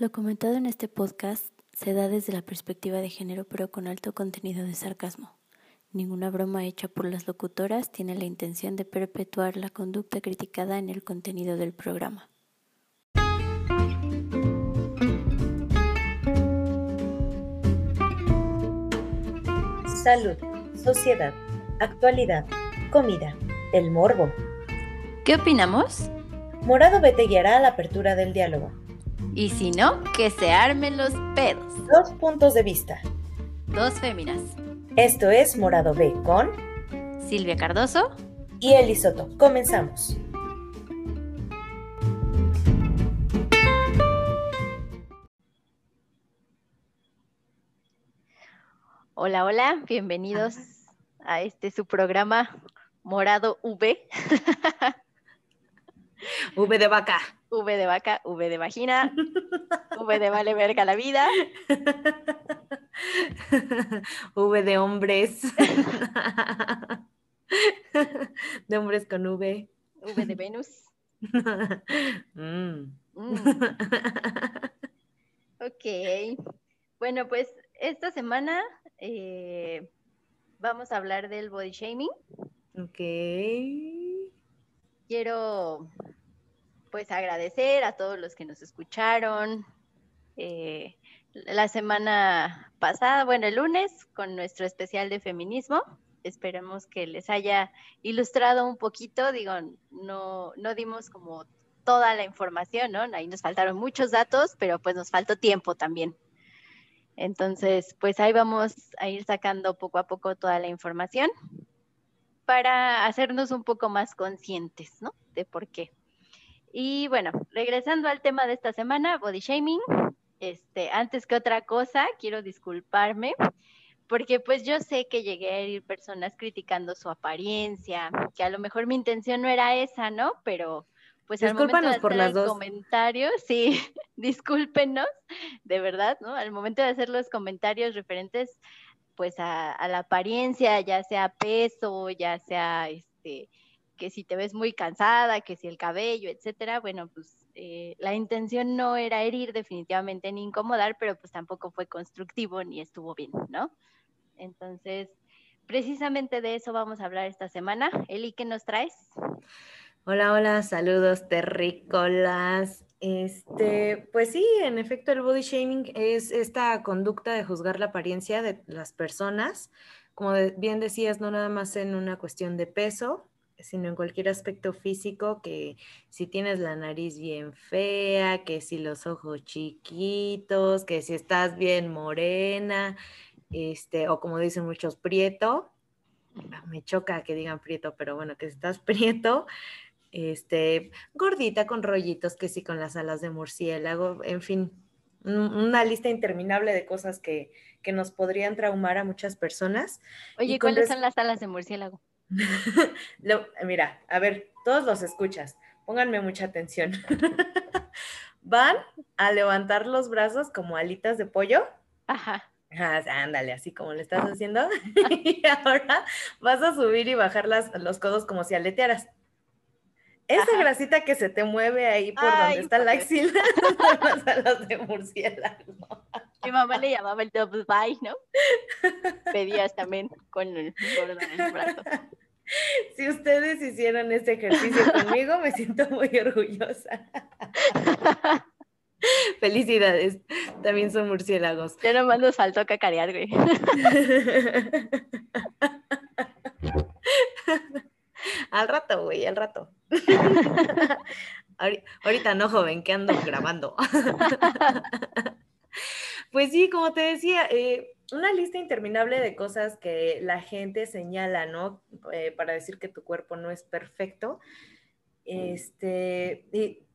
Lo comentado en este podcast se da desde la perspectiva de género pero con alto contenido de sarcasmo. Ninguna broma hecha por las locutoras tiene la intención de perpetuar la conducta criticada en el contenido del programa. Salud, sociedad, actualidad, comida, el morbo. ¿Qué opinamos? Morado B te guiará a la apertura del diálogo. Y si no, que se armen los pedos. Dos puntos de vista. Dos féminas. Esto es Morado B con Silvia Cardoso y Elisoto. Comenzamos. Hola, hola, bienvenidos a este su programa Morado V. V de vaca. V de vaca, V de vagina, V de vale verga la vida. V de hombres. De hombres con V. V de Venus. Mm. Mm. Ok. Bueno, pues esta semana eh, vamos a hablar del body shaming. Ok. Quiero pues agradecer a todos los que nos escucharon eh, la semana pasada, bueno, el lunes, con nuestro especial de feminismo. Esperemos que les haya ilustrado un poquito, digo, no, no dimos como toda la información, ¿no? Ahí nos faltaron muchos datos, pero pues nos faltó tiempo también. Entonces, pues ahí vamos a ir sacando poco a poco toda la información para hacernos un poco más conscientes, ¿no? De por qué. Y bueno, regresando al tema de esta semana, body shaming. Este, antes que otra cosa, quiero disculparme porque pues yo sé que llegué a herir personas criticando su apariencia, que a lo mejor mi intención no era esa, ¿no? Pero pues al momento de hacer por las dos. comentarios, sí, discúlpenos, de verdad, ¿no? Al momento de hacer los comentarios referentes pues a, a la apariencia, ya sea peso, ya sea este que si te ves muy cansada, que si el cabello, etcétera, bueno, pues eh, la intención no era herir definitivamente ni incomodar, pero pues tampoco fue constructivo ni estuvo bien, ¿no? Entonces, precisamente de eso vamos a hablar esta semana. Eli, ¿qué nos traes? Hola, hola, saludos terrícolas. Este, pues sí, en efecto, el body shaming es esta conducta de juzgar la apariencia de las personas. Como bien decías, no nada más en una cuestión de peso, sino en cualquier aspecto físico, que si tienes la nariz bien fea, que si los ojos chiquitos, que si estás bien morena, este, o como dicen muchos, prieto, ah, me choca que digan prieto, pero bueno, que si estás prieto, este, gordita con rollitos, que si con las alas de murciélago, en fin, una lista interminable de cosas que, que nos podrían traumar a muchas personas. Oye, ¿cuáles son las alas de murciélago? Mira, a ver, todos los escuchas, pónganme mucha atención. Van a levantar los brazos como alitas de pollo. Ajá. ándale, así como le estás haciendo. y ahora vas a subir y bajar las, los codos como si aletearas. Esa grasita que se te mueve ahí por donde está la axila son las alas de murciélago. Mi mamá le llamaba el double bye, ¿no? Pedías también con el gordo en el brazo. Si ustedes hicieron este ejercicio conmigo, me siento muy orgullosa. Felicidades, también son murciélagos. Ya nomás nos faltó cacarear, güey. al rato, güey, al rato. Ahorita no, joven, que ando grabando. Pues sí, como te decía, eh, una lista interminable de cosas que la gente señala, ¿no? Eh, para decir que tu cuerpo no es perfecto. Este, y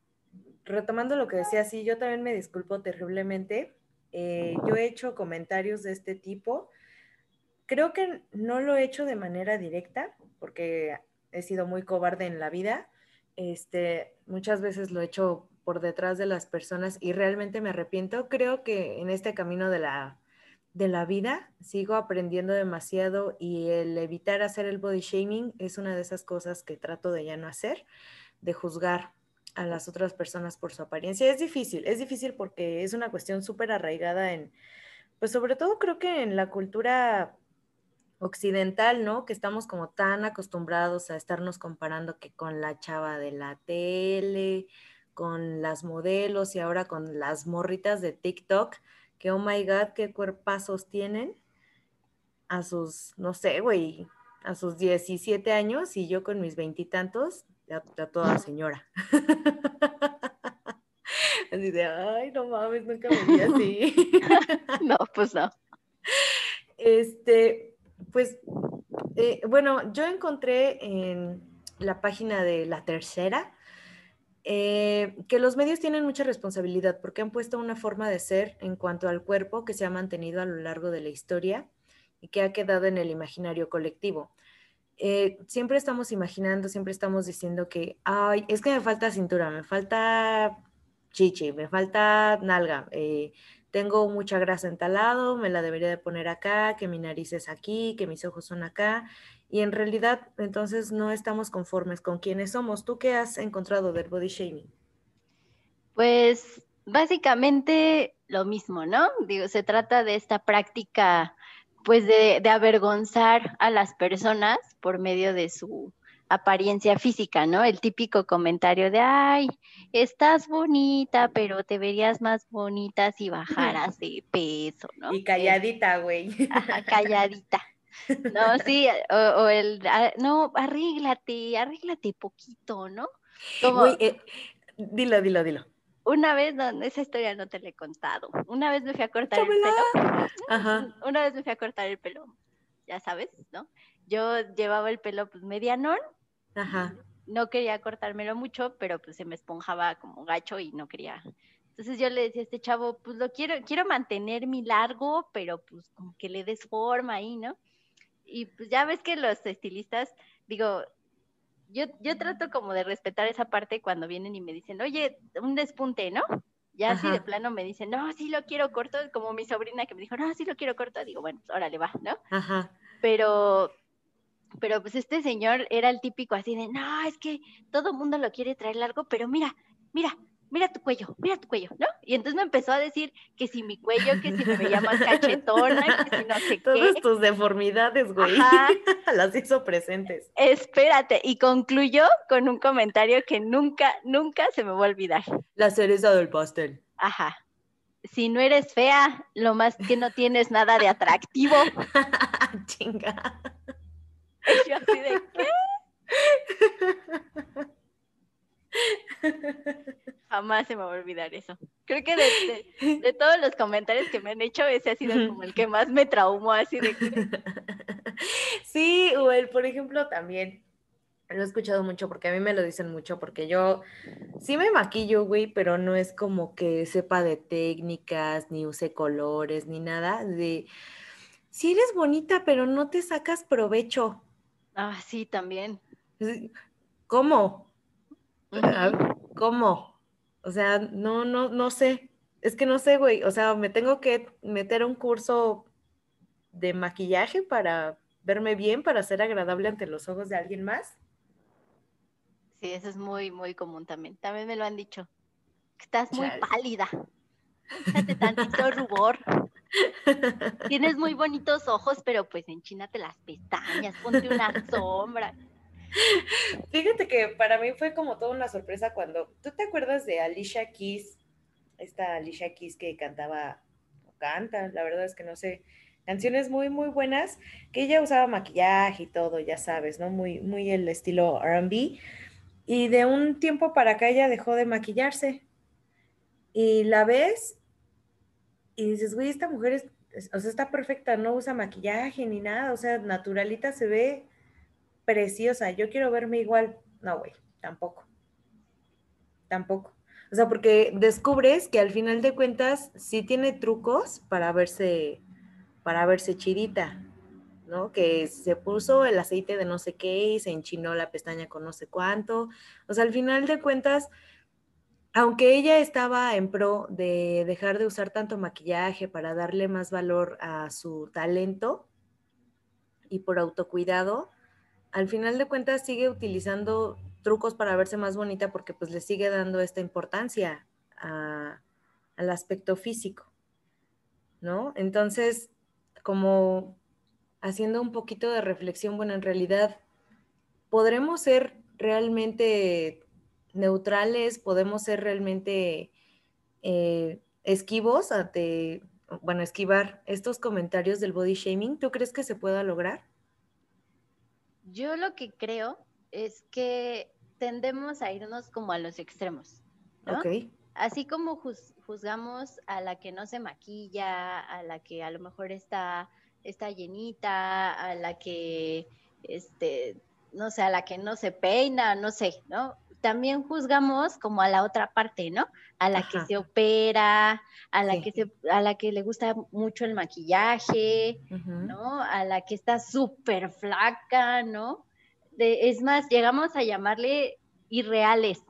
retomando lo que decía, sí, yo también me disculpo terriblemente. Eh, yo he hecho comentarios de este tipo. Creo que no lo he hecho de manera directa, porque he sido muy cobarde en la vida. Este, muchas veces lo he hecho por detrás de las personas y realmente me arrepiento. Creo que en este camino de la, de la vida sigo aprendiendo demasiado y el evitar hacer el body shaming es una de esas cosas que trato de ya no hacer, de juzgar a las otras personas por su apariencia. Es difícil, es difícil porque es una cuestión súper arraigada en, pues sobre todo creo que en la cultura occidental, ¿no? Que estamos como tan acostumbrados a estarnos comparando que con la chava de la tele, con las modelos y ahora con las morritas de TikTok, que oh my god, qué cuerpazos tienen a sus, no sé, güey, a sus 17 años y yo con mis veintitantos, ya, ya, toda señora. Así de, ay, no mames, nunca me vi así. no, pues no. Este, pues, eh, bueno, yo encontré en la página de La Tercera eh, que los medios tienen mucha responsabilidad porque han puesto una forma de ser en cuanto al cuerpo que se ha mantenido a lo largo de la historia y que ha quedado en el imaginario colectivo. Eh, siempre estamos imaginando, siempre estamos diciendo que, ay, es que me falta cintura, me falta chichi, me falta nalga, eh, tengo mucha grasa en tal lado, me la debería de poner acá, que mi nariz es aquí, que mis ojos son acá. Y en realidad, entonces no estamos conformes con quienes somos. ¿Tú qué has encontrado del body shaming? Pues básicamente lo mismo, ¿no? Digo, se trata de esta práctica, pues de, de avergonzar a las personas por medio de su apariencia física, ¿no? El típico comentario de, ay, estás bonita, pero te verías más bonita si bajaras de peso, ¿no? Y calladita, güey. calladita. No, sí, o, el, ah, no, arréglate, arréglate poquito, ¿no? Como, eh, dilo, dilo, dilo. Una vez, no, esa historia no te la he contado. Una vez me fui a cortar el pelo. Ajá. Una vez me fui a cortar el pelo, ya sabes, ¿no? Yo llevaba el pelo pues medianón Ajá. No quería cortármelo mucho, pero pues se me esponjaba como gacho y no quería. Entonces yo le decía a este chavo, pues lo quiero, quiero mantener mi largo, pero pues como que le des forma ahí, ¿no? Y pues ya ves que los estilistas, digo, yo, yo trato como de respetar esa parte cuando vienen y me dicen, oye, un despunte, ¿no? Ya así de plano me dicen, no, sí lo quiero corto, como mi sobrina que me dijo, no, sí lo quiero corto, digo, bueno, pues órale va, ¿no? Ajá. Pero pero pues este señor era el típico así de, no, es que todo mundo lo quiere traer largo, pero mira, mira, mira tu cuello, mira tu cuello, ¿no? Y entonces me empezó a decir que si mi cuello, que si me veía más cachetona, que si no sé Todas qué. tus deformidades, güey, las hizo presentes. Espérate, y concluyó con un comentario que nunca, nunca se me va a olvidar. La cereza del pastel. Ajá. Si no eres fea, lo más que no tienes nada de atractivo. Chinga. Y yo así de, ¿qué? Jamás se me va a olvidar eso. Creo que de, todos los comentarios que me han hecho, ese ha sido como el que más me traumó, así de Sí, o el, por ejemplo, también, lo he escuchado mucho porque a mí me lo dicen mucho, porque yo sí me maquillo, güey, pero no es como que sepa de técnicas, ni use colores, ni nada. De, sí eres bonita, pero no te sacas provecho. Ah, sí, también. ¿Cómo? ¿Cómo? O sea, no, no, no sé. Es que no sé, güey. O sea, me tengo que meter a un curso de maquillaje para verme bien, para ser agradable ante los ojos de alguien más. Sí, eso es muy, muy común también. También me lo han dicho. Estás muy pálida. Échate tantito rubor. Tienes muy bonitos ojos, pero pues enchínate las pestañas, ponte una sombra. Fíjate que para mí fue como toda una sorpresa cuando, ¿tú te acuerdas de Alicia Keys? Esta Alicia Keys que cantaba, o canta, la verdad es que no sé, canciones muy, muy buenas, que ella usaba maquillaje y todo, ya sabes, ¿no? Muy, muy el estilo RB. Y de un tiempo para acá ella dejó de maquillarse. Y la ves y dices, güey, esta mujer es, o sea, está perfecta, no usa maquillaje ni nada, o sea, naturalita se ve preciosa, yo quiero verme igual. No, güey, tampoco. Tampoco. O sea, porque descubres que al final de cuentas sí tiene trucos para verse, para verse chidita, ¿no? Que se puso el aceite de no sé qué y se enchinó la pestaña con no sé cuánto. O sea, al final de cuentas, aunque ella estaba en pro de dejar de usar tanto maquillaje para darle más valor a su talento y por autocuidado, al final de cuentas sigue utilizando trucos para verse más bonita porque pues le sigue dando esta importancia al aspecto físico, ¿no? Entonces, como haciendo un poquito de reflexión, bueno, en realidad, ¿podremos ser realmente neutrales? ¿Podemos ser realmente eh, esquivos ante, bueno, esquivar estos comentarios del body shaming? ¿Tú crees que se pueda lograr? Yo lo que creo es que tendemos a irnos como a los extremos. ¿no? Así como juzgamos a la que no se maquilla, a la que a lo mejor está, está llenita, a la que, este, no sé, a la que no se peina, no sé, ¿no? También juzgamos como a la otra parte, ¿no? A la que se opera, a la que se, a la que le gusta mucho el maquillaje, ¿no? A la que está súper flaca, ¿no? es más, llegamos a llamarle irreales,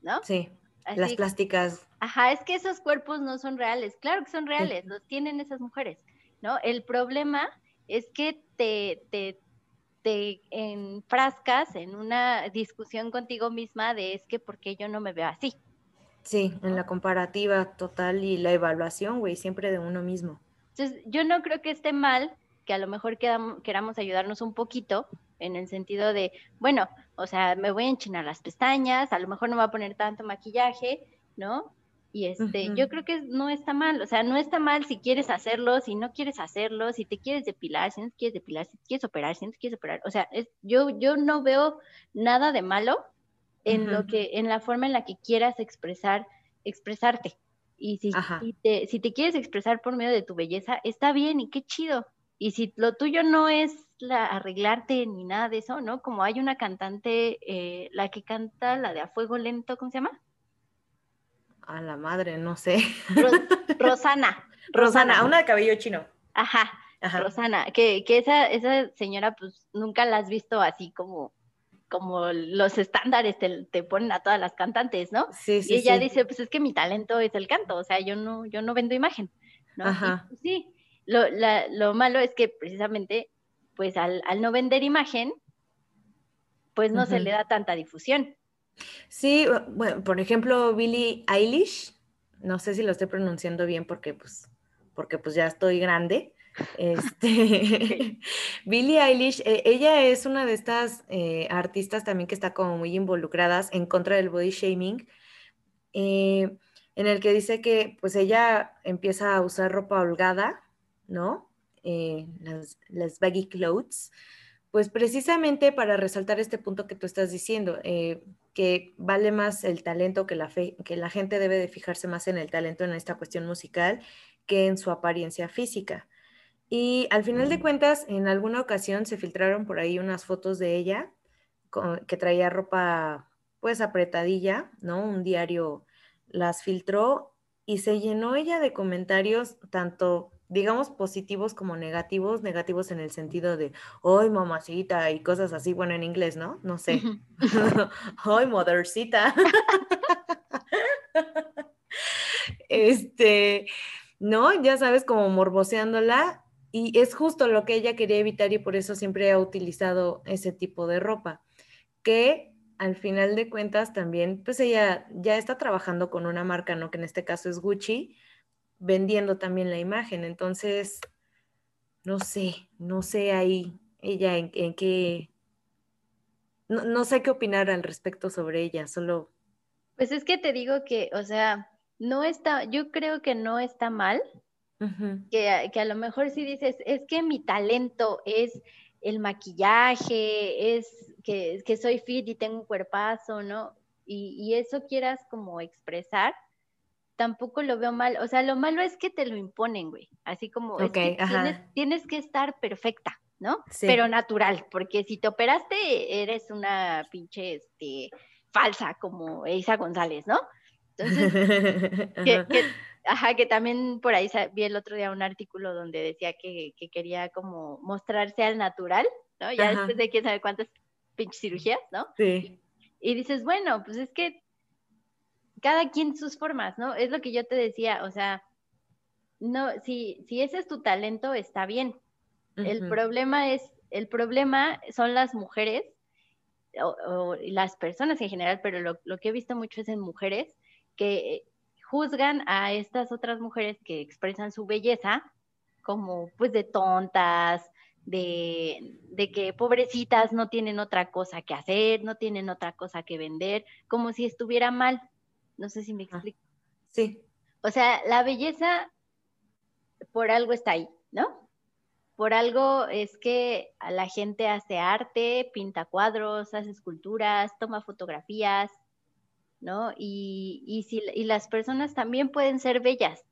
¿no? Sí, las plásticas. Ajá, es que esos cuerpos no son reales, claro que son reales, los tienen esas mujeres, ¿no? El problema es que te, te, te enfrascas en una discusión contigo misma de es que ¿por qué yo no me veo así? Sí, en la comparativa total y la evaluación, güey, siempre de uno mismo. Entonces, yo no creo que esté mal que a lo mejor queramos ayudarnos un poquito en el sentido de, bueno, o sea, me voy a enchinar las pestañas, a lo mejor no me voy a poner tanto maquillaje, ¿no? Y este, yo creo que no está mal, o sea, no está mal si quieres hacerlo, si no quieres hacerlo, si te quieres depilar, si no te quieres depilar, si te quieres operar, si no te quieres operar, o sea, es, yo, yo no veo nada de malo en lo que, en la forma en la que quieras expresar, expresarte. Y si, si, te, si te quieres expresar por medio de tu belleza, está bien y qué chido. Y si lo tuyo no es la, arreglarte ni nada de eso, ¿no? Como hay una cantante, eh, la que canta la de A Fuego Lento, ¿cómo se llama? A la madre, no sé. Rosana. Rosana, una de cabello chino. Ajá, Rosana, que, que esa, esa señora pues nunca la has visto así como como los estándares te, te, ponen a todas las cantantes, ¿no? Sí, sí. Y ella dice, pues es que mi talento es el canto, o sea, yo no, yo no vendo imagen, ¿no? Ajá. Pues, sí, lo, la, lo malo es que precisamente, pues al, al no vender imagen, pues no se le da tanta difusión. Sí, bueno, por ejemplo, Billie Eilish, no sé si lo estoy pronunciando bien porque pues, porque pues ya estoy grande. Este, Billie Eilish, eh, ella es una de estas eh, artistas también que está como muy involucradas en contra del body shaming, eh, en el que dice que pues ella empieza a usar ropa holgada ¿no? Eh, las, baggy clothes, pues precisamente para resaltar este punto que tú estás diciendo, que vale más el talento, que la, fe, que la gente debe de fijarse más en el talento en esta cuestión musical que en su apariencia física. Y al final de cuentas, en alguna ocasión se filtraron por ahí unas fotos de ella que traía ropa pues apretadilla, ¿no? Un diario las filtró y se llenó ella de comentarios tanto digamos, positivos como negativos, negativos en el sentido de, ¡ay, mamacita! y cosas así, bueno, en inglés, ¿no? No sé. ¡ay, mothercita! este, ¿no? Ya sabes, como morboseándola, y es justo lo que ella quería evitar y por eso siempre ha utilizado ese tipo de ropa, que al final de cuentas también, pues ella ya está trabajando con una marca, ¿no? Que en este caso es Gucci, vendiendo también la imagen. Entonces, no sé, no sé ahí ella en, qué, no, sé qué opinar al respecto sobre ella, solo... Pues es que te digo que, o sea, no está, yo creo que no está mal, que, que, a lo mejor si dices, es que mi talento es el maquillaje, es que, que soy fit y tengo un cuerpazo, ¿no? Y, y eso quieras como expresar, tampoco lo veo mal. O sea, lo malo es que te lo imponen, güey. Así como tienes, que estar perfecta, ¿no? Pero natural, porque si te operaste, eres una pinche este, falsa, como Isa González, ¿no? Entonces, que, ajá, que también por ahí vi el otro día un artículo donde decía que, quería como mostrarse al natural, ¿no? Ya después de quién sabe cuántas pinches cirugías, ¿no? Sí. Y dices, bueno, pues es que cada quien sus formas, ¿no? Es lo que yo te decía, o sea, no, si, si ese es tu talento, está bien. El problema es, el problema son las mujeres o, las personas en general, pero lo, lo, que he visto mucho es en mujeres que juzgan a estas otras mujeres que expresan su belleza como pues de tontas, de, de, que pobrecitas no tienen otra cosa que hacer, no tienen otra cosa que vender, como si estuviera mal. No sé si me ah, explico. sí. O sea, la belleza por algo está ahí, ¿no? Por algo es que la gente hace arte, pinta cuadros, hace esculturas, toma fotografías, ¿no? Y, y, si, y las personas también pueden ser bellas,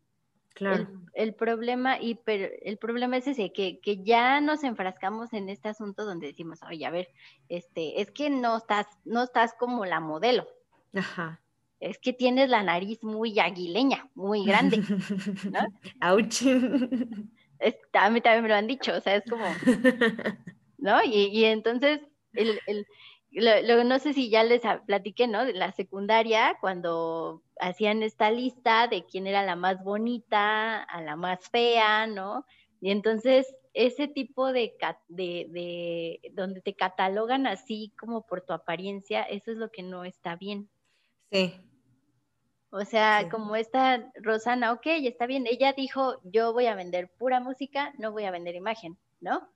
Claro. El, problema, y pero el problema es ese, que, que, ya nos enfrascamos en este asunto donde decimos, oye, a ver, este, es que no estás, no estás como la modelo. Ajá. Es que tienes la nariz muy aguileña, muy grande. ¿no? Ouch. a mí también me lo han dicho, o sea, es como, ¿no? Y, y entonces, el, el, lo, no sé si ya les platiqué, ¿no? De la secundaria, cuando hacían esta lista de quién era la más bonita, a la más fea, ¿no? Y entonces ese tipo de, de, de, donde te catalogan así como por tu apariencia, eso es lo que no está bien. Sí. O sea, como esta Rosana, ok, está bien, ella dijo, yo voy a vender pura música, no voy a vender imagen, ¿no?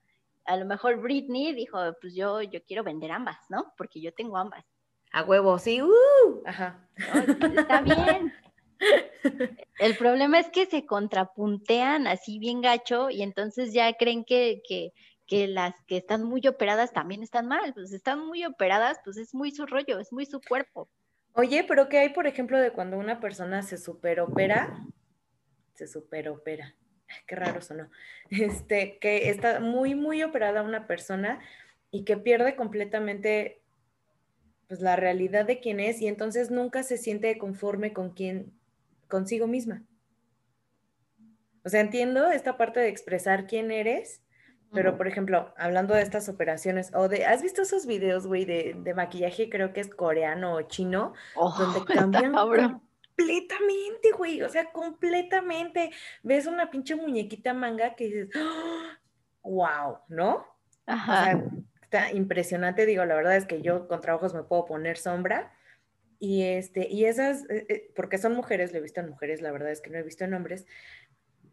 a lo mejor Britney dijo, pues yo, yo quiero vender ambas, ¿no? Porque yo tengo ambas. A huevo, sí, uh, ajá. está bien. El problema es que se contrapuntean así bien gacho y entonces ya creen que, que, que, las que están muy operadas también están mal. Pues están muy operadas, pues es muy su rollo, es muy su cuerpo. Oye, pero ¿qué hay, por ejemplo, de cuando una persona se superopera? Se superopera qué raro sonó, este, que está muy, muy operada una persona y que pierde completamente pues la realidad de quién es y entonces nunca se siente conforme con quién, consigo misma. O sea, entiendo esta parte de expresar quién eres, pero por ejemplo, hablando de estas operaciones, o de, ¿has visto esos videos, güey, de, de, maquillaje, creo que es coreano o chino, oh, donde cambian completamente, güey, o sea, completamente. Ves una pinche muñequita manga que dices, wow, ¿no? Ajá. O sea, está impresionante, digo, la verdad es que yo con trabajos me puedo poner sombra. Y este, y esas, eh, eh, porque son mujeres, lo he visto en mujeres, la verdad es que no he visto en hombres,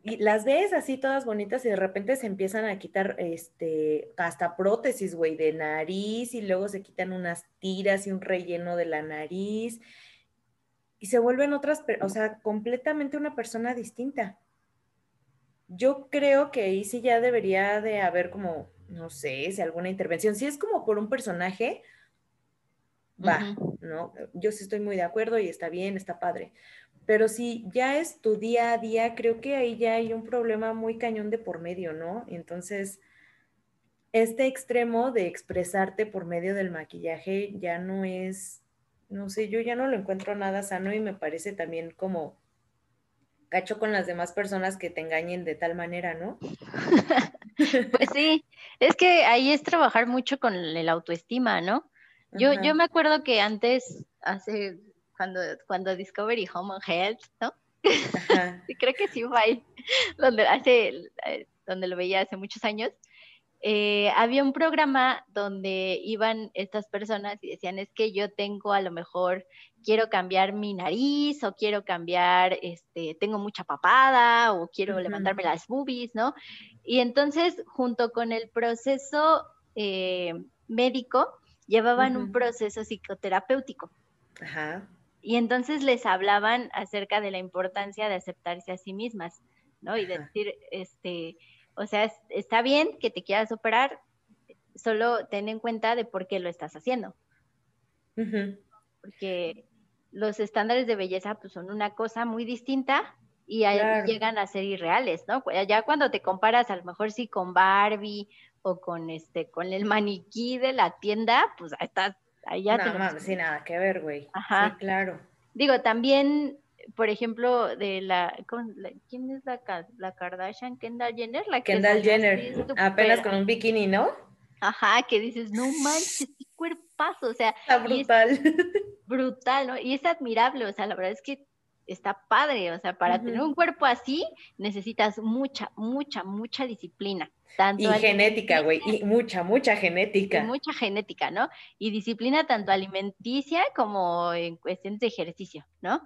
y las ves así todas bonitas y de repente se empiezan a quitar este hasta prótesis, güey, de nariz y luego se quitan unas tiras y un relleno de la nariz y se vuelven otras, o sea, completamente una persona distinta. Yo creo que ahí sí ya debería de haber como, no sé, si alguna intervención. Si es como por un personaje, va, ¿no? Yo sí estoy muy de acuerdo y está bien, está padre. Pero si ya es tu día a día, creo que ahí ya hay un problema muy cañón de por medio, ¿no? Entonces, este extremo de expresarte por medio del maquillaje ya no es no sé, yo ya no lo encuentro nada sano y me parece también como cacho con las demás personas que te engañen de tal manera, ¿no? pues sí, es que ahí es trabajar mucho con el autoestima, ¿no? Yo, yo me acuerdo que antes, hace, cuando, cuando Discovery Home and Health, ¿no? sí, creo que sí fue ahí, donde, hace, eh, donde lo veía hace muchos años, eh, había un programa donde iban estas personas y decían, es que yo tengo a lo mejor, quiero cambiar mi nariz o quiero cambiar, este, tengo mucha papada o quiero levantarme las boobies, ¿no? Y entonces, junto con el proceso eh, médico, llevaban un proceso psicoterapéutico. Ajá. Y entonces les hablaban acerca de la importancia de aceptarse a sí mismas, ¿no? Y decir, este, o sea, está bien que te quieras operar, solo ten en cuenta de por qué lo estás haciendo. Porque los estándares de belleza pues, son una cosa muy distinta y llegan a ser irreales, ¿no? Ya cuando te comparas a lo mejor sí con Barbie o con este con el maniquí de la tienda, pues ahí estás, ahí ya no, sin nada que ver, güey. Ajá. Sí, claro. Digo, también por ejemplo, de la, ¿quién es la, la Kardashian? Kendall Jenner, la Kendall Jenner, apenas con un bikini, ¿no? Ajá, que dices, no manches, qué cuerpazo, o sea. Está brutal. brutal, ¿no? Y es admirable, o sea, la verdad es que está padre, o sea, para tener un cuerpo así necesitas mucha, mucha, mucha disciplina. Tanto y genética, güey, y mucha, mucha genética. mucha genética, ¿no? Y disciplina tanto alimenticia como en cuestiones de ejercicio, ¿no?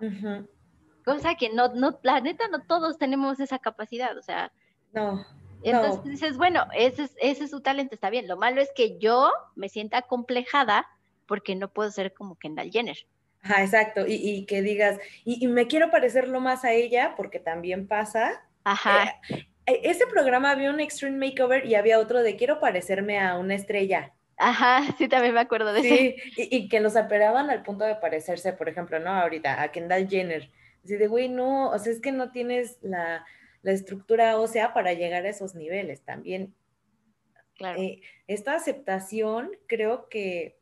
Cosa que no, no, la neta, no todos tenemos esa capacidad, o sea. No. Entonces dices, bueno, ese es, ese es su talento, está bien. Lo malo es que yo me sienta complejada porque no puedo ser como Kendall Jenner. Ajá, exacto. Y, que digas, y, me quiero parecerlo más a ella, porque también pasa. Ajá. Eh, eh, ese programa había un Extreme Makeover y había otro de quiero parecerme a una estrella. Ajá, sí, también me acuerdo de sí, Y, y, que los apelaban al punto de parecerse, por ejemplo, ¿no? Ahorita, a Kendall Jenner. Así de, güey, no, o sea, es que no tienes la, la estructura ósea para llegar a esos niveles también. Claro. Eh, esta aceptación creo que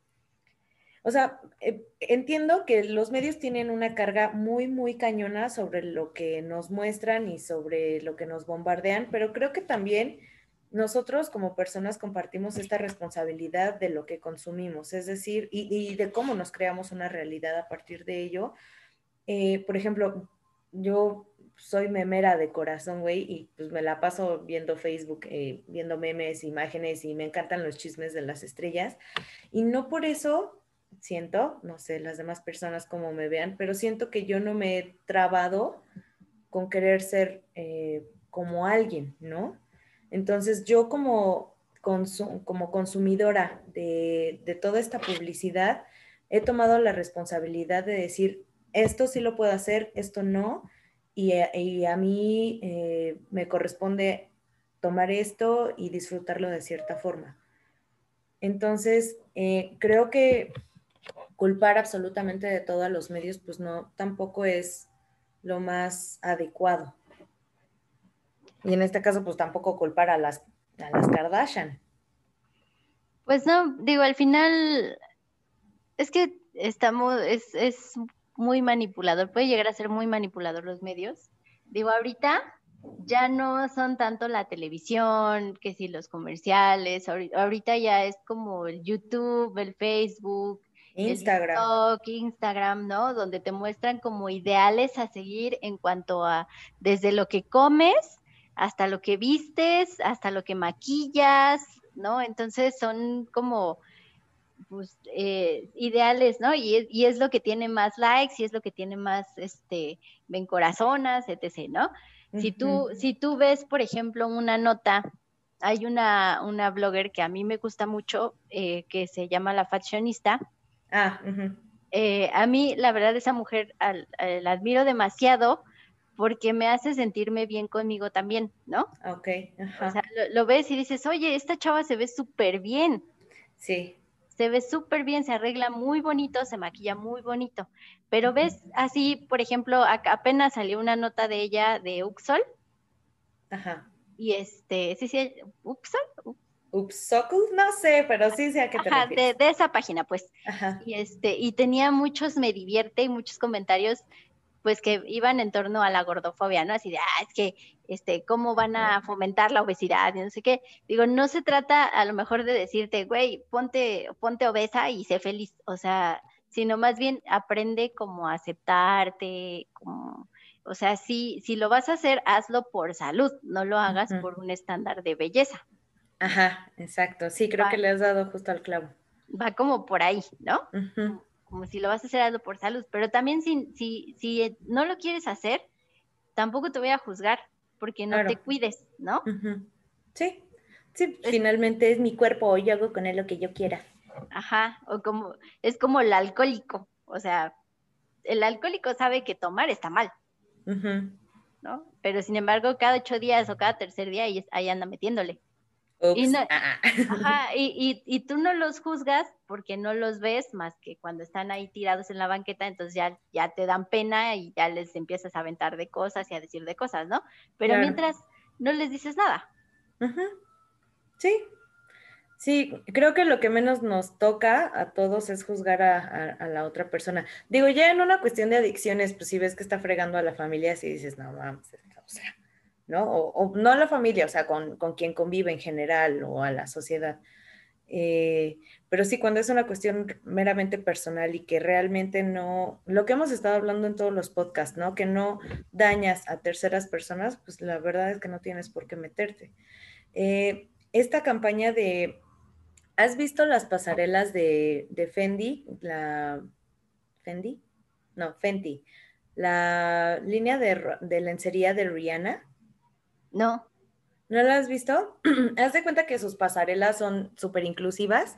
o sea, eh, entiendo que los medios tienen una carga muy, muy cañona sobre lo que nos muestran y sobre lo que nos bombardean, pero creo que también nosotros como personas compartimos esta responsabilidad de lo que consumimos, es decir, y, de cómo nos creamos una realidad a partir de ello. Eh, por ejemplo, yo soy memera de corazón, güey, y pues me la paso viendo Facebook, eh, viendo memes, imágenes, y me encantan los chismes de las estrellas. Y no por eso siento, no sé las demás personas cómo me vean, pero siento que yo no me he trabado con querer ser eh, como alguien, ¿no? Entonces yo como, como consumidora de, de, toda esta publicidad, he tomado la responsabilidad de decir, esto sí lo puedo hacer, esto no, y, y a mí eh, me corresponde tomar esto y disfrutarlo de cierta forma. Entonces, eh, creo que culpar absolutamente de todo a los medios, pues no, tampoco es lo más adecuado. Y en este caso, pues tampoco culpar a las, a las Kardashian. Pues no, digo, al final es que estamos, es, es muy manipulador, puede llegar a ser muy manipulador los medios. Digo, ahorita ya no son tanto la televisión, que si los comerciales, ahorita ya es como el YouTube, el Facebook, Instagram. Instagram, ¿no? Donde te muestran como ideales a seguir en cuanto a desde lo que comes hasta lo que vistes, hasta lo que maquillas, ¿no? Entonces son como pues, eh, ideales, ¿no? Y es, y es lo que tiene más likes y es lo que tiene más, este, ven corazonas, etc., ¿no? Si tú, si tú ves, por ejemplo, una nota, hay una, una blogger que a mí me gusta mucho, eh, que se llama La Faccionista, Ah, eh, a mí, la verdad, esa mujer la admiro demasiado porque me hace sentirme bien conmigo también, ¿no? Ok. O sea, lo, ves y dices, oye, esta chava se ve súper bien. Sí. Se ve súper bien, se arregla muy bonito, se maquilla muy bonito. Pero ves así, por ejemplo, apenas salió una nota de ella de Uxol. Ajá. Y este, sí, sí, Uxol, Upsocus, no sé, pero sí sé a qué te Ajá, de, de, esa página, pues. Ajá. Y este, y tenía muchos me divierte y muchos comentarios, pues que iban en torno a la gordofobia, ¿no? Así de, ah, es que, este, cómo van a fomentar la obesidad y no sé qué. Digo, no se trata a lo mejor de decirte, güey, ponte, ponte obesa y sé feliz, o sea, sino más bien aprende como a aceptarte, como, o sea, si, si lo vas a hacer, hazlo por salud, no lo hagas por un estándar de belleza. Ajá, exacto. Sí, creo que le has dado justo al clavo. Va como por ahí, ¿no? Como si lo vas a hacer algo por salud, pero también si, si, si no lo quieres hacer, tampoco te voy a juzgar porque no te cuides, ¿no? Sí, sí, finalmente es mi cuerpo, yo hago con él lo que yo quiera. Ajá, o como, es como el alcohólico, o sea, el alcohólico sabe que tomar está mal, ¿no? Pero sin embargo, cada ocho días o cada tercer día ahí anda metiéndole. Ah, ah. Y, y, tú no los juzgas porque no los ves más que cuando están ahí tirados en la banqueta, entonces ya, ya te dan pena y ya les empiezas a aventar de cosas y a decir de cosas, ¿no? Pero mientras no les dices nada. Sí, sí, creo que lo que menos nos toca a todos es juzgar a, la otra persona. Digo, ya en una cuestión de adicciones, pues si ves que está fregando a la familia, si dices, no, vamos, o sea ¿no? O, no a la familia, o sea, con, quien convive en general o a la sociedad. Eh, Pero sí, cuando es una cuestión meramente personal y que realmente no, lo que hemos estado hablando en todos los podcasts, ¿no? Que no dañas a terceras personas, pues la verdad es que no tienes por qué meterte. Eh, esta campaña de, ¿has visto las pasarelas de, de Fendi? La, ¿Fendi? No, Fenty. La línea de, de lencería de Rihanna. No. ¿No la has visto? Haz de cuenta que sus pasarelas son súper inclusivas.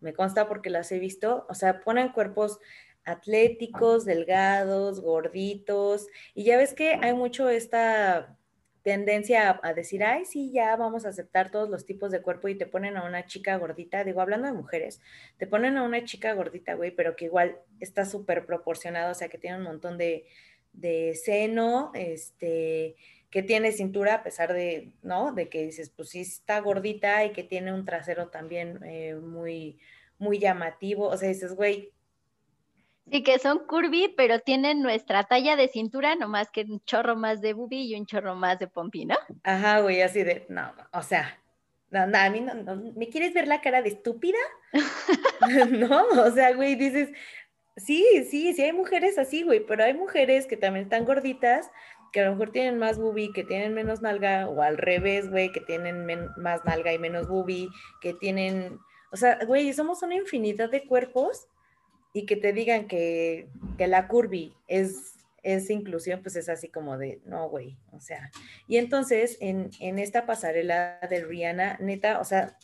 Me consta porque las he visto. O sea, ponen cuerpos atléticos, delgados, gorditos. Y ya ves que hay mucho esta tendencia a, decir, ay, sí, ya vamos a aceptar todos los tipos de cuerpo y te ponen a una chica gordita, digo, hablando de mujeres, te ponen a una chica gordita, güey, pero que igual está súper proporcionado, o sea, que tiene un montón de, de seno, este, que tiene cintura a pesar de, ¿no? De que dices, pues sí está gordita y que tiene un trasero también eh, muy, muy llamativo. O sea, dices, güey. Sí, que son curvy, pero tienen nuestra talla de cintura, nomás que un chorro más de bubi y un chorro más de pompi, ¿no? Ajá, güey, así de, no, o sea, no, no, a mí no, no, ¿me quieres ver la cara de estúpida? no, o sea, güey, dices, sí, sí, sí hay mujeres así, güey, pero hay mujeres que también están gorditas, que a lo mejor tienen más bubi, que tienen menos nalga, o al revés, güey, que tienen más nalga y menos bubi, que tienen, o sea, güey, somos una infinidad de cuerpos y que te digan que, que la curvy es, es inclusión, pues es así como de, no, güey, o sea, y entonces en, en esta pasarela de Rihanna, neta, o sea,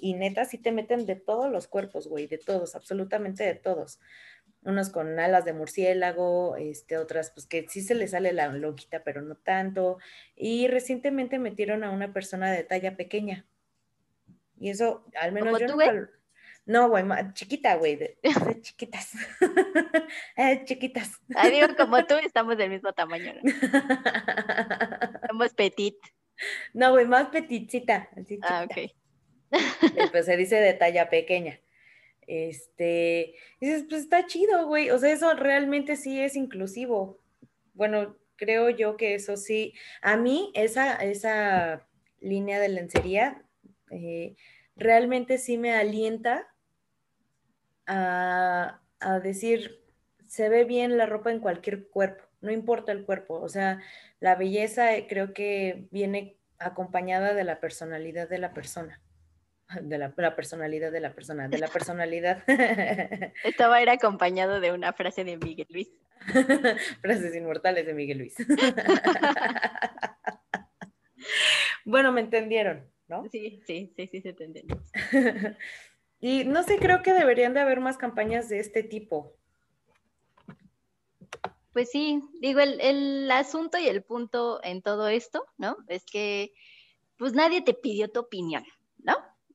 y neta sí te meten de todos los cuerpos, güey, de todos, absolutamente de todos unos con alas de murciélago, este, otras pues que sí se le sale la lonquita, pero no tanto. Y recientemente metieron a una persona de talla pequeña. Y eso, al menos yo nunca... No, güey, chiquita, güey, de, chiquitas. eh, chiquitas. Ah, digo, como tú, estamos del mismo tamaño. Somos petit. No, güey, más petitcita. ah, ok. Pues se dice de talla pequeña. Este, dices, pues está chido, güey. O sea, eso realmente sí es inclusivo. Bueno, creo yo que eso sí. A mí, esa, esa línea de lencería eh, realmente sí me alienta a, a decir, se ve bien la ropa en cualquier cuerpo, no importa el cuerpo. O sea, la belleza eh, creo que viene acompañada de la personalidad de la persona de la, personalidad de la persona, de la personalidad. Esto va a ir acompañado de una frase de Miguel Luis. Frases inmortales de Miguel Luis. bueno, me entendieron, ¿no? Sí, sí, sí, sí, se te y no sé, creo que deberían de haber más campañas de este tipo. Pues sí, digo, el, el asunto y el punto en todo esto, ¿no? Es que pues nadie te pidió tu opinión.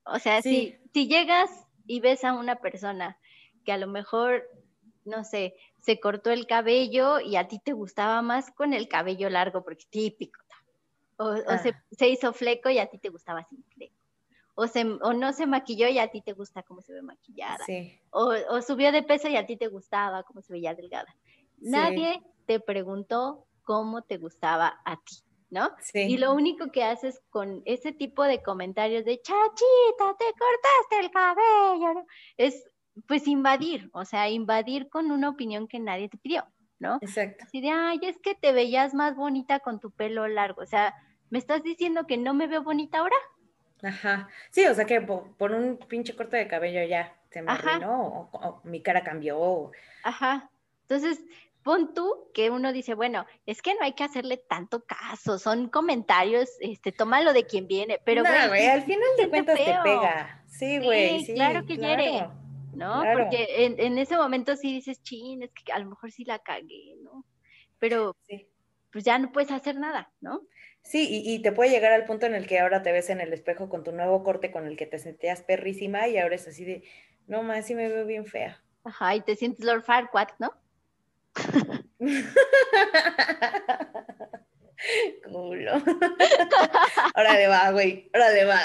O sea, si, si llegas y ves a una persona que a lo mejor, no sé, se cortó el cabello y a ti te gustaba más con el cabello largo, porque típico. O, ah. se, hizo fleco y a ti te gustaba sin fleco. O, se, o no se maquilló y a ti te gusta cómo se ve maquillada. O, o, subió de peso y a ti te gustaba cómo se veía delgada. Nadie te preguntó cómo te gustaba a ti. ¿No? Sí. Y lo único que haces con ese tipo de comentarios de chachita, te cortaste el cabello, es pues invadir, o sea, invadir con una opinión que nadie te pidió, ¿no? Exacto. Así de, ay, es que te veías más bonita con tu pelo largo, o sea, ¿me estás diciendo que no me veo bonita ahora? Ajá, sí, o sea que por, un pinche corte de cabello ya se me arruinó, o, mi cara cambió. Ajá, entonces pon tú que uno dice, bueno, es que no hay que hacerle tanto caso, son comentarios, este, tómalo de quien viene, pero güey, al final de cuentas te pega. Sí, güey, sí, claro que quiere, ¿no? Porque en, ese momento sí dices, chin, es que a lo mejor sí la cagué, ¿no? Pero pues ya no puedes hacer nada, ¿no? Sí, y, y, te puede llegar al punto en el que ahora te ves en el espejo con tu nuevo corte con el que te sentías perrísima y ahora es así de, no más, sí me veo bien fea. Ajá, y te sientes Lord Farquaad, ¿no? Culo. Órale va, güey. Órale va.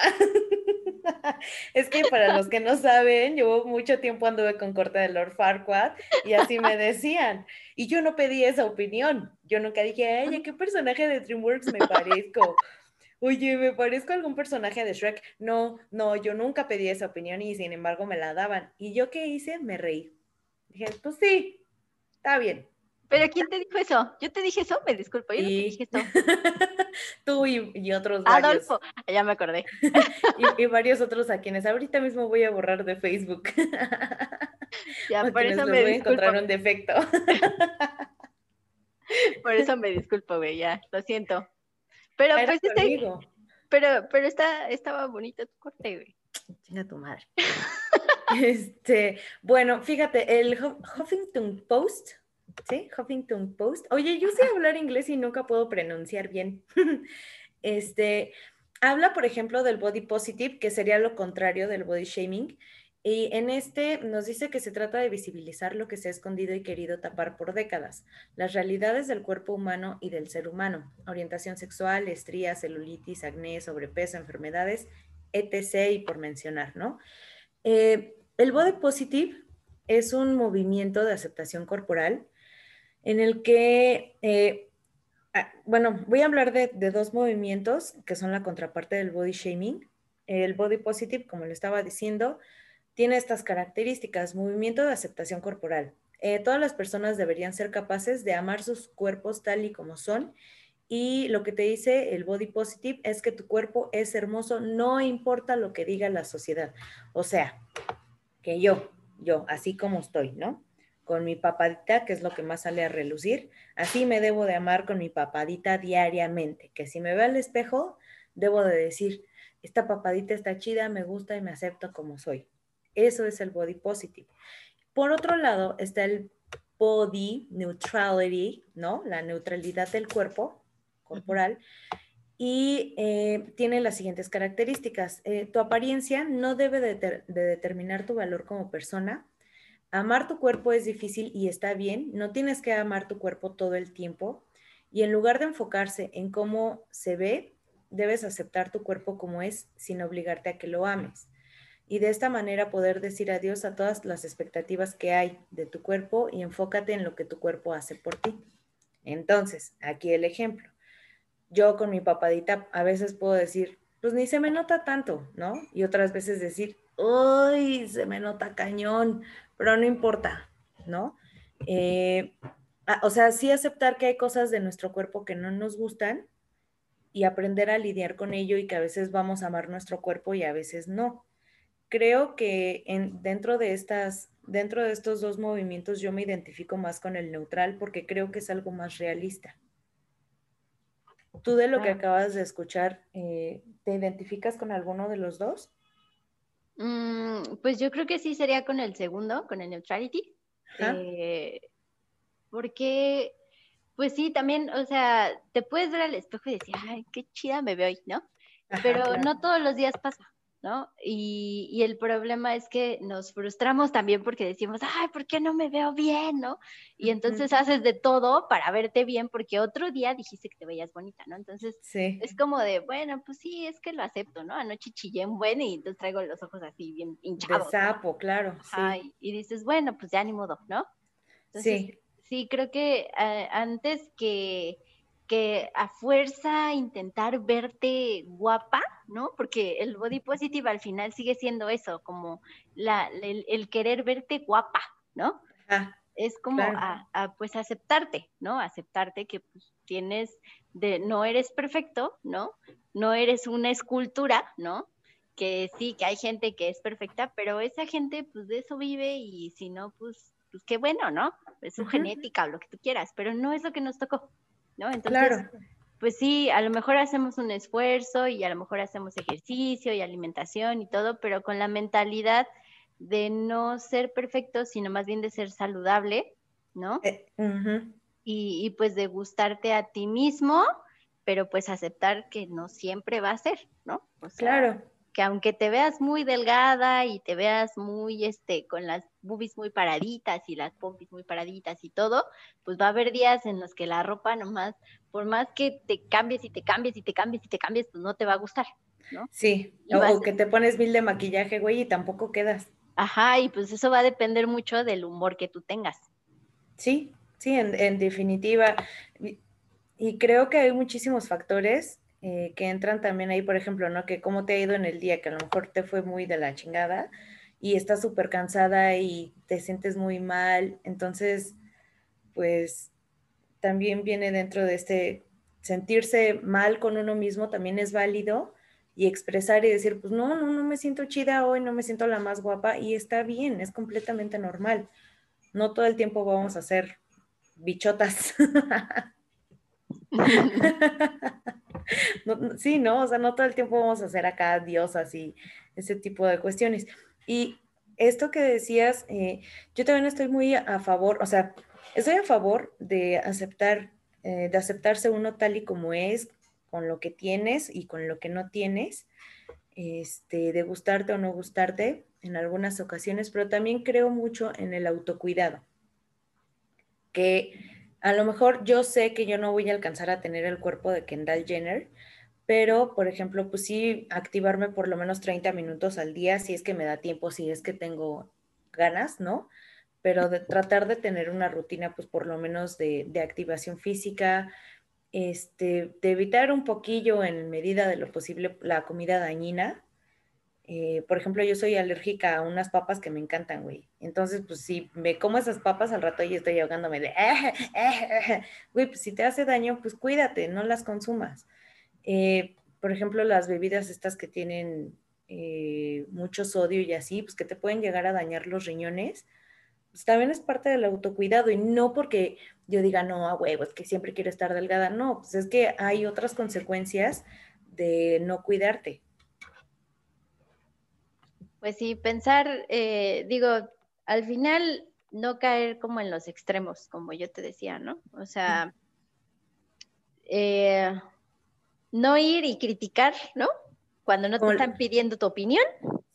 Es que para los que no saben, yo mucho tiempo anduve con corte de Lord Farquaad y así me decían. Y yo no pedí esa opinión. Yo nunca dije, ¿a qué personaje de DreamWorks me parezco? Oye, me parezco a algún personaje de Shrek. No, no, yo nunca pedí esa opinión y sin embargo me la daban. ¿Y yo qué hice? Me reí. Dije, pues sí, está bien. ¿Pero quién te dijo eso? Yo te dije eso, me disculpo, yo no te dije eso. Tú y, otros varios. Adolfo, ya me acordé. y, varios otros a quienes ahorita mismo voy a borrar de Facebook. ya, por eso me voy encontrar un defecto. por eso me disculpo, güey, ya, lo siento. Pero pues está, pero, pero está, estaba bonito tu corte, güey. Chinga tu madre. Este, bueno, fíjate, el Huffington Post ¿sí? Huffington Post. Oye, yo sé hablar inglés y nunca puedo pronunciar bien. este, habla, por ejemplo, del body positive, que sería lo contrario del body shaming. Y en este nos dice que se trata de visibilizar lo que se ha escondido y querido tapar por décadas, las realidades del cuerpo humano y del ser humano, orientación sexual, estrías, celulitis, acné, sobrepeso, enfermedades, etc. y por mencionar, ¿no? Eh, el body positive es un movimiento de aceptación corporal en el que, eh, ah, bueno, voy a hablar de, dos movimientos que son la contraparte del body shaming. El body positive, como le estaba diciendo, tiene estas características, movimiento de aceptación corporal. Eh, todas las personas deberían ser capaces de amar sus cuerpos tal y como son. Y lo que te dice el body positive es que tu cuerpo es hermoso, no importa lo que diga la sociedad. O sea, que yo, yo, así como estoy, ¿no? con mi papadita, que es lo que más sale a relucir. Así me debo de amar con mi papadita diariamente, que si me veo al espejo, debo de decir, esta papadita está chida, me gusta y me acepto como soy. Eso es el body positive. Por otro lado, está el body neutrality, ¿no? La neutralidad del cuerpo corporal. Y eh, tiene las siguientes características. Eh, tu apariencia no debe de determinar tu valor como persona Amar tu cuerpo es difícil y está bien, no tienes que amar tu cuerpo todo el tiempo y en lugar de enfocarse en cómo se ve, debes aceptar tu cuerpo como es sin obligarte a que lo ames. Y de esta manera poder decir adiós a todas las expectativas que hay de tu cuerpo y enfócate en lo que tu cuerpo hace por ti. Entonces, aquí el ejemplo. Yo con mi papadita a veces puedo decir, pues ni se me nota tanto, ¿no? Y otras veces decir, uy, se me nota cañón, pero no importa, ¿no? Eh, o sea, sí aceptar que hay cosas de nuestro cuerpo que no nos gustan y aprender a lidiar con ello y que a veces vamos a amar nuestro cuerpo y a veces no. Creo que en, dentro, de estas, dentro de estos dos movimientos yo me identifico más con el neutral porque creo que es algo más realista. ¿Tú de lo que acabas de escuchar, eh, te identificas con alguno de los dos? Mm, pues yo creo que sí sería con el segundo, con el neutrality. Eh, porque, pues sí, también, o sea, te puedes ver al espejo y decir, ay, qué chida me veo hoy, ¿no? Pero no todos los días pasa. ¿No? Y, el problema es que nos frustramos también porque decimos, ay, ¿por qué no me veo bien, no? Y entonces haces de todo para verte bien porque otro día dijiste que te veías bonita, ¿no? Entonces es como de, bueno, pues sí, es que lo acepto, ¿no? Anoche chillé un buen y entonces traigo los ojos así bien hinchados. De sapo, claro. Sí. y dices, bueno, pues ya ni modo, ¿no? sí. Sí, creo que eh, antes que que a fuerza intentar verte guapa, ¿no? Porque el body positive al final sigue siendo eso, como la, el, querer verte guapa, ¿no? es como a, pues aceptarte, ¿no? Aceptarte que pues tienes de no eres perfecto, ¿no? No eres una escultura, ¿no? Que sí, que hay gente que es perfecta, pero esa gente pues de eso vive y si no, pues, pues qué bueno, ¿no? Es su genética o lo que tú quieras, pero no es lo que nos tocó. ¿No? Entonces, pues sí, a lo mejor hacemos un esfuerzo y a lo mejor hacemos ejercicio y alimentación y todo, pero con la mentalidad de no ser perfecto, sino más bien de ser saludable, ¿no? Eh, y, y, pues de gustarte a ti mismo, pero pues aceptar que no siempre va a ser, ¿no? claro que aunque te veas muy delgada y te veas muy, este, con las boobies muy paraditas y las pompis muy paraditas y todo, pues va a haber días en los que la ropa nomás, por más que te cambies y te cambies y te cambies y te cambies, pues no te va a gustar, ¿no? Sí, o, que te pones mil de maquillaje, güey, y tampoco quedas. Ajá, y pues eso va a depender mucho del humor que tú tengas. Sí, sí, en, en definitiva. Y creo que hay muchísimos factores eh, que entran también ahí, por ejemplo, ¿no? Que cómo te ha ido en el día, que a lo mejor te fue muy de la chingada y estás súper cansada y te sientes muy mal. Entonces, pues también viene dentro de este sentirse mal con uno mismo, también es válido y expresar y decir, pues no, no, no me siento chida hoy, no me siento la más guapa y está bien, es completamente normal. No todo el tiempo vamos a ser bichotas. sí, ¿no? O sea, no todo el tiempo vamos a hacer acá diosas y ese tipo de cuestiones. Y esto que decías, eh, yo también estoy muy a favor, o sea, estoy a favor de aceptar, eh, de aceptarse uno tal y como es, con lo que tienes y con lo que no tienes, este, de gustarte o no gustarte en algunas ocasiones, pero también creo mucho en el autocuidado, que a lo mejor yo sé que yo no voy a alcanzar a tener el cuerpo de Kendall Jenner, pero por ejemplo, pues sí, activarme por lo menos 30 minutos al día, si es que me da tiempo, si es que tengo ganas, ¿no? Pero de tratar de tener una rutina, pues por lo menos de, de activación física, este, de evitar un poquillo en medida de lo posible la comida dañina, eh, por ejemplo, yo soy alérgica a unas papas que me encantan, güey. Entonces, pues si me como esas papas al rato y estoy ahogándome de, eh, eh, güey, pues si te hace daño, pues cuídate, no las consumas. Por ejemplo, las bebidas estas que tienen mucho sodio y así, pues que te pueden llegar a dañar los riñones, pues también es parte del autocuidado y no porque yo diga, no, a huevo, es que siempre quiero estar delgada. No, pues es que hay otras consecuencias de no cuidarte. Pues sí, pensar, eh, digo, al final no caer como en los extremos, como yo te decía, ¿no? O sea, eh, no ir y criticar, ¿no? Cuando no te están pidiendo tu opinión.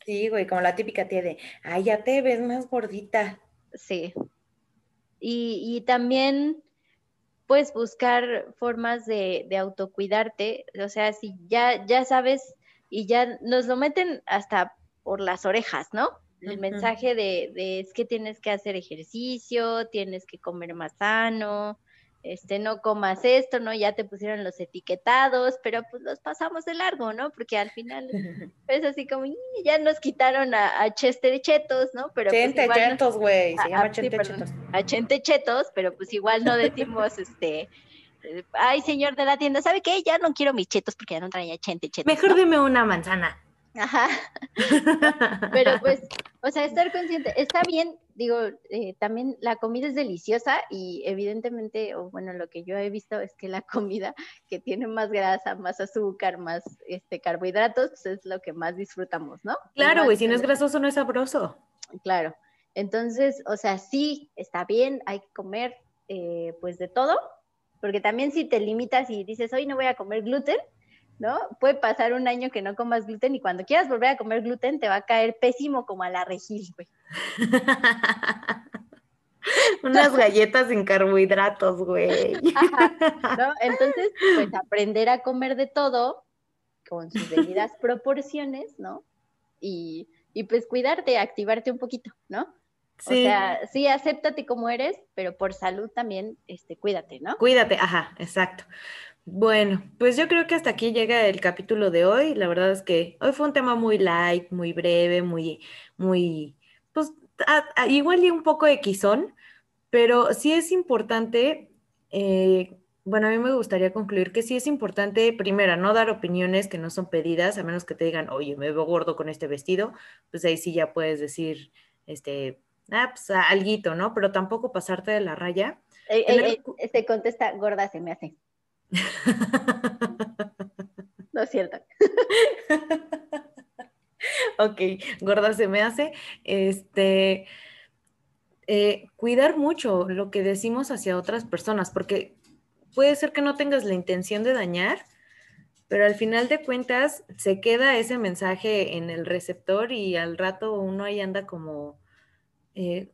Sí, güey, como la típica tía de, ay, ya te ves más gordita. Sí. Y, y también, pues, buscar formas de, de autocuidarte. O sea, si ya, ya sabes y ya nos lo meten hasta por las orejas, ¿no? El mensaje de, de, es que tienes que hacer ejercicio, tienes que comer más sano, este, no comas esto, ¿no? Ya te pusieron los etiquetados, pero pues los pasamos de largo, ¿no? Porque al final es así como, ya nos quitaron a, Chester Chetos, ¿no? Pero pues, Chente Chetos, güey, se llama Chente Chetos. A Chente Chetos, pero pues igual no decimos, este, ay, señor de la tienda, ¿sabe qué? Ya no quiero mis chetos porque ya no traía Chente Chetos. Mejor dime una manzana. Ajá. Pero pues, o sea, estar consciente, está bien, digo, eh, también la comida es deliciosa y evidentemente, o bueno, lo que yo he visto es que la comida que tiene más grasa, más azúcar, más este carbohidratos, pues es lo que más disfrutamos, ¿no? Claro, güey, si no es grasoso no es sabroso. Claro. Entonces, o sea, sí, está bien, hay que comer eh, pues de todo, porque también si te limitas y dices, hoy no voy a comer gluten, ¿no? Puede pasar un año que no comas gluten y cuando quieras volver a comer gluten te va a caer pésimo como a la regil, güey. Unas galletas sin carbohidratos, güey. ¿no? Entonces, pues aprender a comer de todo con sus debidas proporciones, ¿no? Y, y pues cuidarte, activarte un poquito, ¿no? Sí. O sea, sí, acéptate como eres, pero por salud también, este, cuídate, ¿no? Cuídate, ajá, exacto. Bueno, pues yo creo que hasta aquí llega el capítulo de hoy. La verdad es que hoy fue un tema muy light, muy breve, muy, muy, pues igual y un poco equisón, pero sí es importante, eh, bueno, a mí me gustaría concluir que sí es importante, primero, no dar opiniones que no son pedidas, a menos que te digan, oye, me veo gordo con este vestido, pues ahí sí ya puedes decir, este, ah, pues alguito, ¿no? Pero tampoco pasarte de la raya. Eh, este contesta, gorda se me hace. No es cierto. ok, gorda se me hace. Este, eh, cuidar mucho lo que decimos hacia otras personas, porque puede ser que no tengas la intención de dañar, pero al final de cuentas se queda ese mensaje en el receptor y al rato uno ahí anda como eh,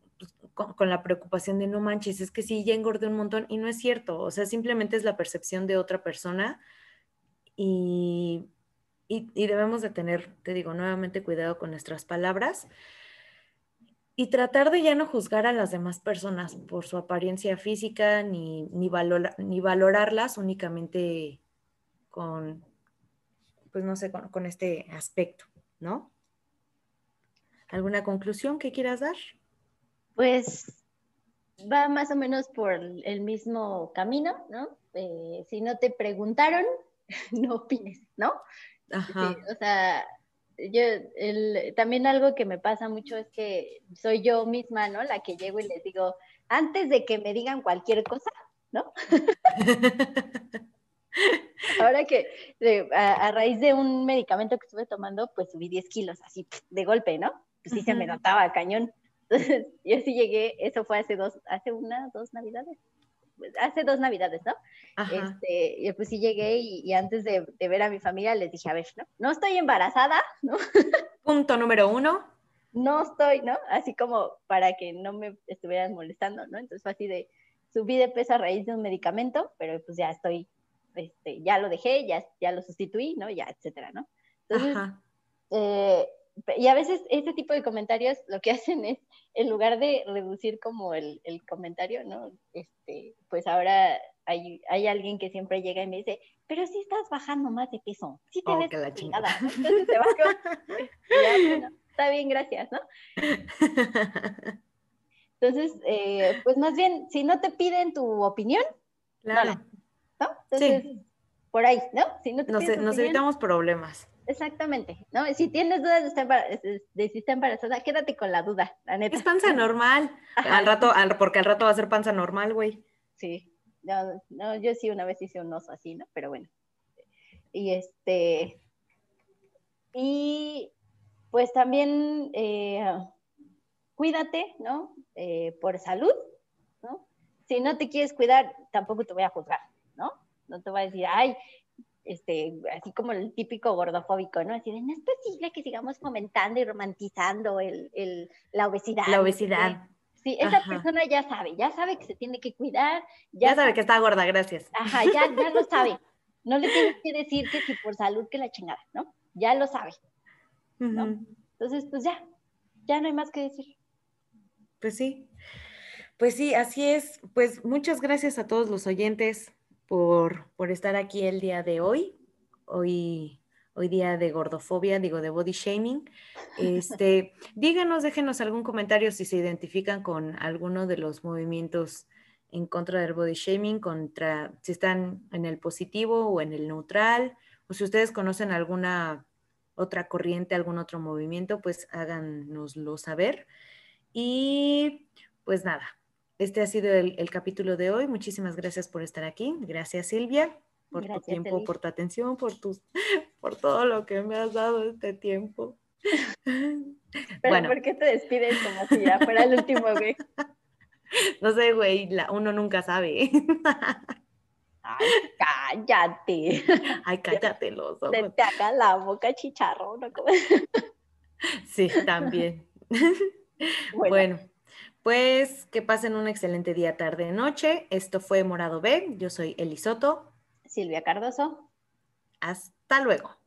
con, la preocupación de no manches, es que sí, ya engordé un montón y no es cierto, o sea, simplemente es la percepción de otra persona y, y, debemos de tener, te digo, nuevamente cuidado con nuestras palabras y tratar de ya no juzgar a las demás personas por su apariencia física ni, ni, ni valorarlas únicamente con, pues no sé, con, este aspecto, ¿no? ¿Alguna conclusión que quieras dar? Pues va más o menos por el mismo camino, ¿no? Eh, si no te preguntaron, no opines, ¿no? Ajá. o sea, yo, también algo que me pasa mucho es que soy yo misma, ¿no? La que llego y les digo, antes de que me digan cualquier cosa, ¿no? Ahora que a, raíz de un medicamento que estuve tomando, pues subí 10 kilos así de golpe, ¿no? Pues sí se me notaba cañón. Entonces, yo sí llegué, eso fue hace dos, hace una, dos navidades. Hace dos navidades, ¿no? Este, pues sí llegué y, antes de, ver a mi familia les dije, a ver, ¿no? No estoy embarazada, ¿no? Punto número uno. No estoy, ¿no? Así como para que no me estuvieran molestando, ¿no? Entonces fue así de, subí de peso a raíz de un medicamento, pero pues ya estoy este, ya lo dejé, ya, ya lo sustituí, ¿no? Ya, etcétera, ¿no? Entonces, eh, y a veces este tipo de comentarios lo que hacen es, en lugar de reducir como el, el comentario, ¿no? Este, pues ahora hay, hay, alguien que siempre llega y me dice, pero si estás bajando más de peso, si te oh, ves la chingada, Entonces te ya, está bien, gracias, ¿no? Entonces, eh, pues más bien, si no te piden tu opinión, claro. ¿no? Entonces, por ahí, ¿no? Si no te nos, evitamos problemas. Exactamente, ¿no? Si tienes dudas de, si está embarazada, quédate con la duda, la neta. Es panza normal. Al rato, porque al rato va a ser panza normal, güey. Sí, no, no, yo sí una vez hice un oso así, ¿no? Pero bueno. Y este, y pues también eh, cuídate, ¿no? Eh, por salud, ¿no? Si no te quieres cuidar, tampoco te voy a juzgar, ¿no? No te voy a decir, ay, este, así como el típico gordofóbico, ¿no? Así de, no es posible que sigamos fomentando y romantizando el, el, la obesidad. La obesidad. Sí, esa persona ya sabe, ya sabe que se tiene que cuidar. Ya, sabe, que está gorda, gracias. Ajá, ya, ya lo sabe. No le tienes que decir que si por salud que la chingada, ¿no? Ya lo sabe. ¿no? Entonces, pues ya, ya no hay más que decir. Pues sí, pues sí, así es. Pues muchas gracias a todos los oyentes por, por estar aquí el día de hoy. Hoy hoy día de gordofobia, digo de body shaming. Este, díganos, déjenos algún comentario si se identifican con alguno de los movimientos en contra del body shaming, contra si están en el positivo o en el neutral, o si ustedes conocen alguna otra corriente, algún otro movimiento, pues háganoslo saber. Y pues nada, este ha sido el, capítulo de hoy. Muchísimas gracias por estar aquí. Gracias Silvia por tu tiempo, por tu atención, por, tus, por todo lo que me has dado este tiempo. Pero bueno. ¿por qué te despides como si ya fuera el último, güey? No sé, güey, uno nunca sabe. Ay, cállate. Ay, cállate los ojos. Se te haga la boca chicharro, ¿no? Sí, también. Bueno. Pues que pasen un excelente día, tarde, noche. Esto fue Morado B. Yo soy Elisoto. Silvia Cardoso. Hasta luego.